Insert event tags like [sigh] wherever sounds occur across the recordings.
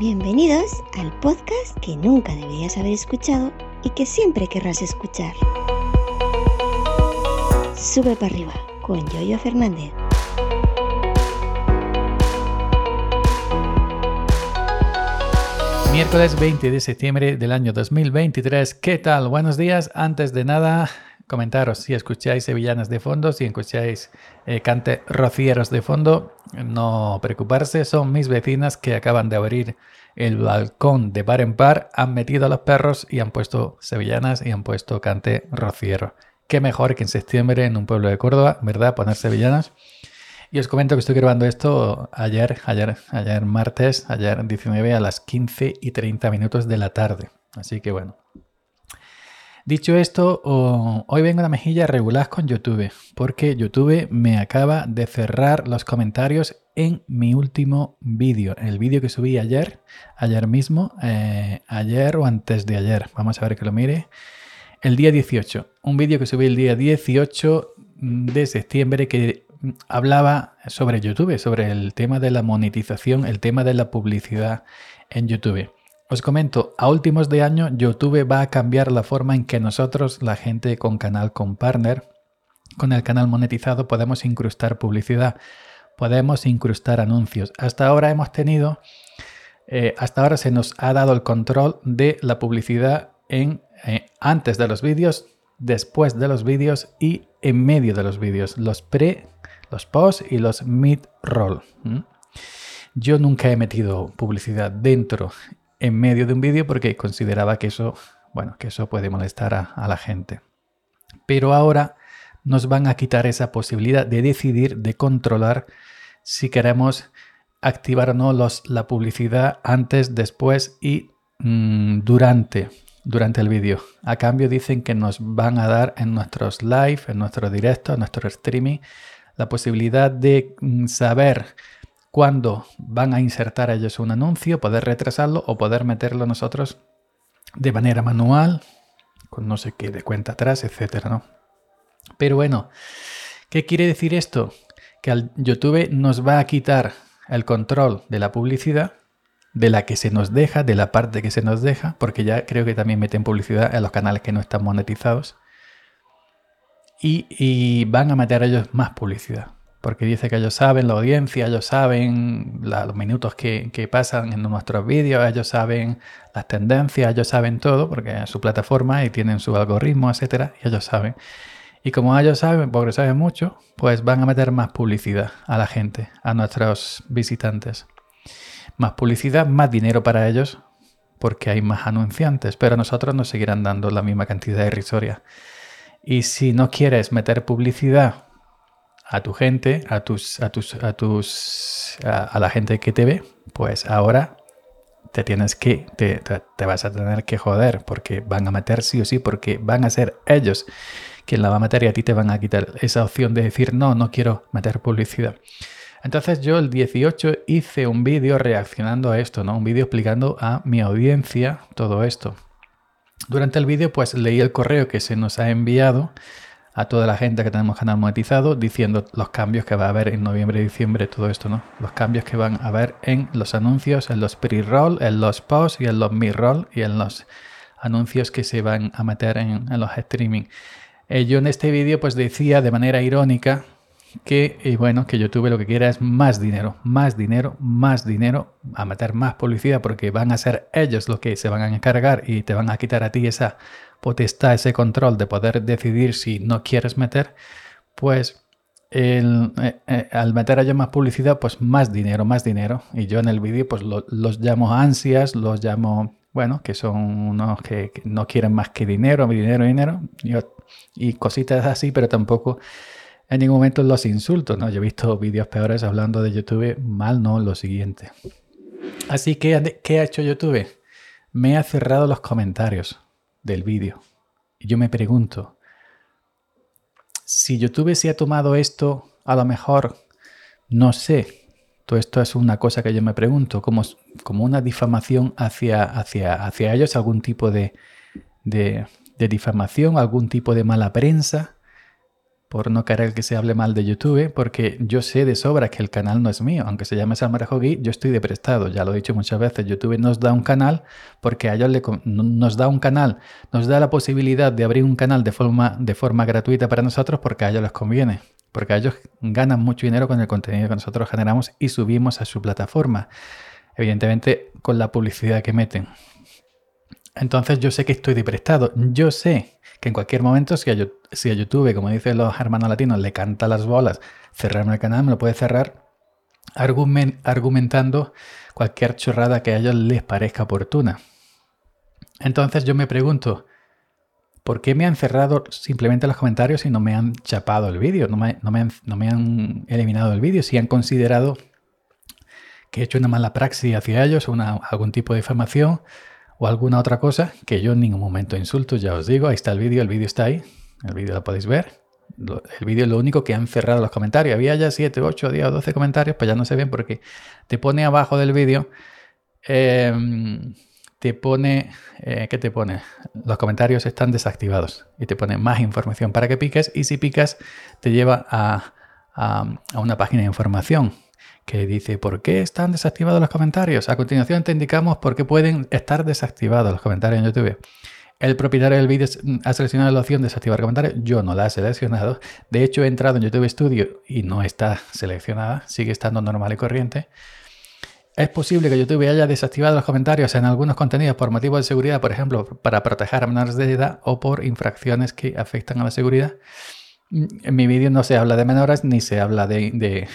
Bienvenidos al podcast que nunca deberías haber escuchado y que siempre querrás escuchar. Sube para arriba con Yoyo Fernández. Miércoles 20 de septiembre del año 2023. ¿Qué tal? Buenos días. Antes de nada, comentaros si escucháis sevillanas de fondo, si escucháis eh, cante rocieros de fondo, no preocuparse, son mis vecinas que acaban de abrir el balcón de par en par, han metido a los perros y han puesto sevillanas y han puesto cante rociero. Qué mejor que en septiembre en un pueblo de Córdoba, ¿verdad? Poner sevillanas. Y os comento que estoy grabando esto ayer, ayer, ayer martes, ayer 19 a las 15 y 30 minutos de la tarde. Así que bueno. Dicho esto, hoy vengo a la mejilla regular con YouTube, porque YouTube me acaba de cerrar los comentarios en mi último vídeo, el vídeo que subí ayer, ayer mismo, eh, ayer o antes de ayer. Vamos a ver que lo mire. El día 18, un vídeo que subí el día 18 de septiembre que hablaba sobre YouTube, sobre el tema de la monetización, el tema de la publicidad en YouTube. Os comento, a últimos de año YouTube va a cambiar la forma en que nosotros, la gente con canal con partner, con el canal monetizado, podemos incrustar publicidad, podemos incrustar anuncios. Hasta ahora hemos tenido, eh, hasta ahora se nos ha dado el control de la publicidad en, eh, antes de los vídeos, después de los vídeos y en medio de los vídeos, los pre los post y los mid-roll. Yo nunca he metido publicidad dentro, en medio de un vídeo, porque consideraba que eso, bueno, que eso puede molestar a, la gente. Pero ahora nos van a quitar esa posibilidad de decidir, de controlar si queremos activar o no los, la publicidad antes, después y mm, durante, durante el vídeo. A cambio dicen que nos van a dar en nuestros live, en nuestros directos, en nuestro streaming, la posibilidad de mm, saber cuándo van a insertar ellos un anuncio, poder retrasarlo o poder meterlo nosotros de manera manual, con no sé qué de cuenta atrás, etcétera, ¿no? Pero bueno, ¿qué quiere decir esto? Que al YouTube nos va a quitar el control de la publicidad, de la que se nos deja, de la parte que se nos deja, porque ya creo que también meten publicidad en los canales que no están monetizados y, van a meter ellos más publicidad. Porque dice que ellos saben la audiencia, ellos saben los minutos que, pasan en nuestros vídeos, ellos saben las tendencias, ellos saben todo, porque es su plataforma y tienen su algoritmo, etcétera, y ellos saben. Y como ellos saben, porque saben mucho, pues van a meter más publicidad a la gente, a nuestros visitantes. Más publicidad, más dinero para ellos, porque hay más anunciantes, pero a nosotros nos seguirán dando la misma cantidad irrisoria. Y si no quieres meter publicidad a tu gente, a tus, a tus, a tus, a, la gente que te ve, pues ahora te tienes que, te, te, vas a tener que joder porque van a meter sí o sí, porque van a ser ellos quien la va a meter y a ti te van a quitar esa opción de decir no, no quiero meter publicidad. Entonces yo el 18 hice un vídeo reaccionando a esto, ¿no? Un vídeo explicando a mi audiencia todo esto. Durante el vídeo pues leí el correo que se nos ha enviado a toda la gente que tenemos canal monetizado diciendo los cambios que va a haber en noviembre y diciembre, todo esto, ¿no? Los cambios que van a haber en los anuncios, en los pre-roll, en los post y en los mid-roll y en los anuncios que se van a meter en, los streaming. Eh, yo en este vídeo pues decía de manera irónica que, y bueno, que YouTube lo que quiere es más dinero, más dinero, más dinero, a meter más publicidad porque van a ser ellos los que se van a encargar y te van a quitar a ti esa potestad, ese control de poder decidir si no quieres meter, pues el, eh, eh, al meter a ellos más publicidad, pues más dinero, más dinero. Y yo en el vídeo pues los llamo ansias, los llamo, bueno, que son unos que, no quieren más que dinero, dinero, dinero, y cositas así, pero tampoco en ningún momento los insultos, ¿no? Yo he visto vídeos peores hablando de YouTube, mal no, lo siguiente. Así que, ¿qué ha hecho YouTube? Me ha cerrado los comentarios del vídeo. Y yo me pregunto, si YouTube se ha tomado esto, a lo mejor, no sé, todo esto es una cosa que yo me pregunto, como, como una difamación hacia, hacia, hacia ellos, algún tipo de, de, de difamación, algún tipo de mala prensa por no querer que se hable mal de YouTube, porque yo sé de sobra que el canal no es mío, aunque se llame Salmarejo yo estoy de prestado, ya lo he dicho muchas veces, YouTube nos da un canal porque a ellos le, nos da un canal, nos da la posibilidad de abrir un canal de forma gratuita para nosotros porque a ellos les conviene, porque a ellos ganan mucho dinero con el contenido que nosotros generamos y subimos a su plataforma, evidentemente con la publicidad que meten. Entonces yo sé que estoy de prestado, yo sé que en cualquier momento, si a, YouTube, como dicen los hermanos latinos, le canta las bolas, cerrarme el canal, me lo puede cerrar argumentando cualquier chorrada que a ellos les parezca oportuna. Entonces yo me pregunto, ¿por qué me han cerrado simplemente los comentarios y no me han chapado el vídeo? No me, han, eliminado el vídeo, si han considerado que he hecho una mala praxis hacia ellos, una, algún tipo de difamación o alguna otra cosa que yo en ningún momento insulto, ya os digo, ahí está el vídeo, el vídeo está ahí, el vídeo lo podéis ver. El vídeo es lo único que han cerrado los comentarios. Había ya 7, 8, 10 o 12 comentarios, pues ya no se ven porque te pone abajo del vídeo, em, te pone, eh, ¿qué te pone? Los comentarios están desactivados y te pone más información para que piques y si picas te lleva a, a una página de información que dice ¿por qué están desactivados los comentarios? A continuación te indicamos por qué pueden estar desactivados los comentarios en YouTube. El propietario del vídeo ha seleccionado la opción desactivar comentarios. Yo no la he seleccionado. De hecho, he entrado en YouTube Studio y no está [laughs] seleccionada. Sigue estando normal y corriente. Es posible que YouTube haya desactivado los comentarios en algunos contenidos por motivos de seguridad, por ejemplo, para proteger a menores de edad o por infracciones que afectan a la seguridad. En mi vídeo no se habla de menores ni se habla de de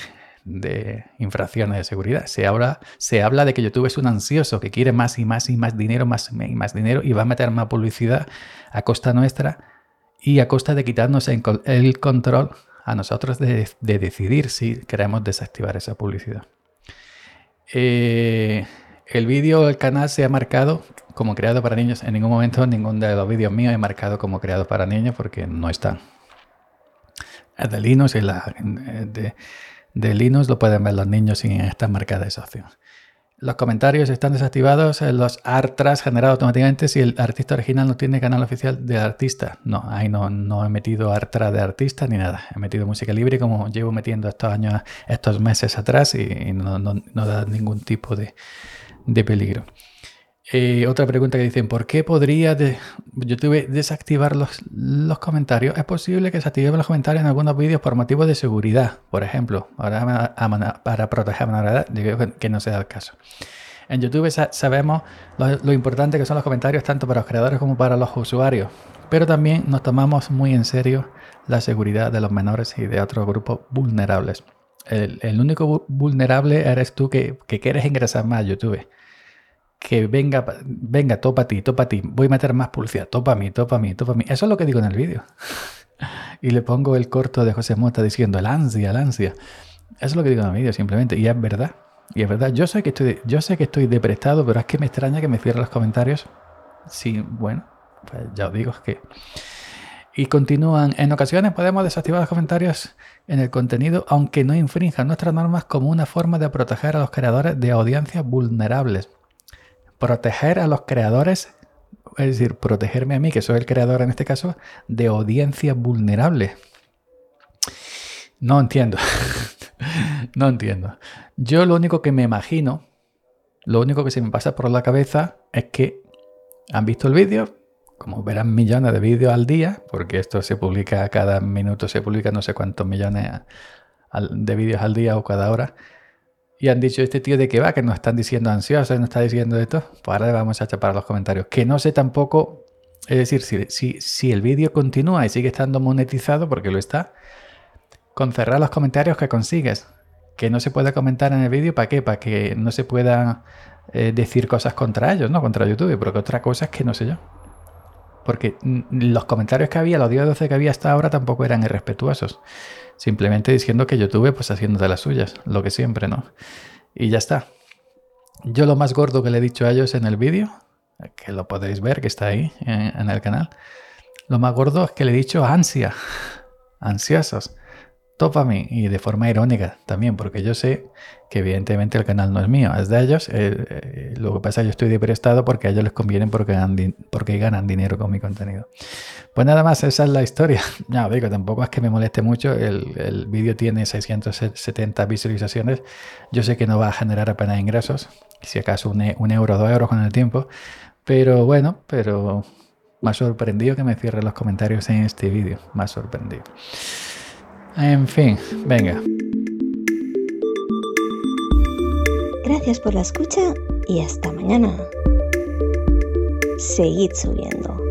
infracciones de seguridad. Se habla, se habla de que YouTube es un ansioso que quiere más y más y más dinero, más y más dinero y va a meter más publicidad a costa nuestra y a costa de quitarnos el control a nosotros de, decidir si queremos desactivar esa publicidad. Eh, el vídeo, el canal se ha marcado como creado para niños. En ningún momento ningún de los vídeos míos he marcado como creado para niños porque no están. Es de la, de, de Linux lo pueden ver los niños sin esta marcada esa opción. Los comentarios están desactivados en los artras generados automáticamente si el artista original no tiene canal oficial de artista. No, ahí no, no he metido artra de artista ni nada. He metido música libre como llevo metiendo estos años, estos meses atrás y, no, da ningún tipo de, de peligro. Eh, otra pregunta que dicen, ¿por qué podría YouTube desactivar los, los, comentarios? Es posible que se los comentarios en algunos vídeos por motivos de seguridad, por ejemplo, para, para proteger a edad, digo que no sea el caso. En YouTube sabemos lo, lo, importante que son los comentarios tanto para los creadores como para los usuarios, pero también nos tomamos muy en serio la seguridad de los menores y de otros grupos vulnerables. El, el único vulnerable eres tú que, que quieres ingresar más a YouTube que venga, venga, topa ti, topa ti, voy a meter más publicidad, topa mí, topa mí, topa mí. Eso es lo que digo en el vídeo. [laughs] y le pongo el corto de José Mota diciendo el ansia, el ansia. Eso es lo que digo en el vídeo simplemente. Y es verdad. Y es verdad. Yo sé que estoy, yo sé que estoy deprestado, pero es que me extraña que me cierren los comentarios. Sí, bueno, pues ya os digo que... Y continúan, en ocasiones podemos desactivar los comentarios en el contenido aunque no infrinjan nuestras normas como una forma de proteger a los creadores de audiencias vulnerables proteger a los creadores, es decir, protegerme a mí, que soy el creador en este caso, de audiencias vulnerables. No entiendo. [laughs] no entiendo. Yo lo único que me imagino, lo único que se me pasa por la cabeza es que han visto el vídeo, como verán millones de vídeos al día, porque esto se publica cada minuto, se publica no sé cuántos millones de vídeos al día o cada hora y han dicho este tío de que va, que nos están diciendo ansiosos, nos está diciendo esto, pues ahora le vamos a chapar los comentarios. Que no sé tampoco, es decir, si, si, si el vídeo continúa y sigue estando monetizado, porque lo está, con cerrar los comentarios que consigues. Que no se pueda comentar en el vídeo, ¿para qué? Para que no se pueda eh, decir cosas contra ellos, ¿no? Contra YouTube, porque otra cosa es que no sé yo. Porque los comentarios que había, los 10 12 que había hasta ahora tampoco eran irrespetuosos. Simplemente diciendo que YouTube, pues haciendo de las suyas, lo que siempre, ¿no? Y ya está. Yo lo más gordo que le he dicho a ellos en el vídeo, que lo podéis ver, que está ahí en, el canal, lo más gordo es que le he dicho ansia, [laughs] ansiosos. Mí y de forma irónica también, porque yo sé que evidentemente el canal no es mío, es de ellos. Eh, eh, lo que pasa es que yo estoy de prestado porque a ellos les conviene porque ganan, dinero con mi contenido. Pues nada más, esa es la historia. [laughs] No, digo, tampoco es que me moleste mucho. El, el vídeo tiene 670 visualizaciones. Yo sé que no va a generar apenas ingresos, si acaso un, un euro, dos euros con el tiempo. Pero bueno, pero ha sorprendido que me cierren los comentarios en este vídeo. Ha sorprendido. En fin, venga. Gracias por la escucha y hasta mañana. Seguid subiendo.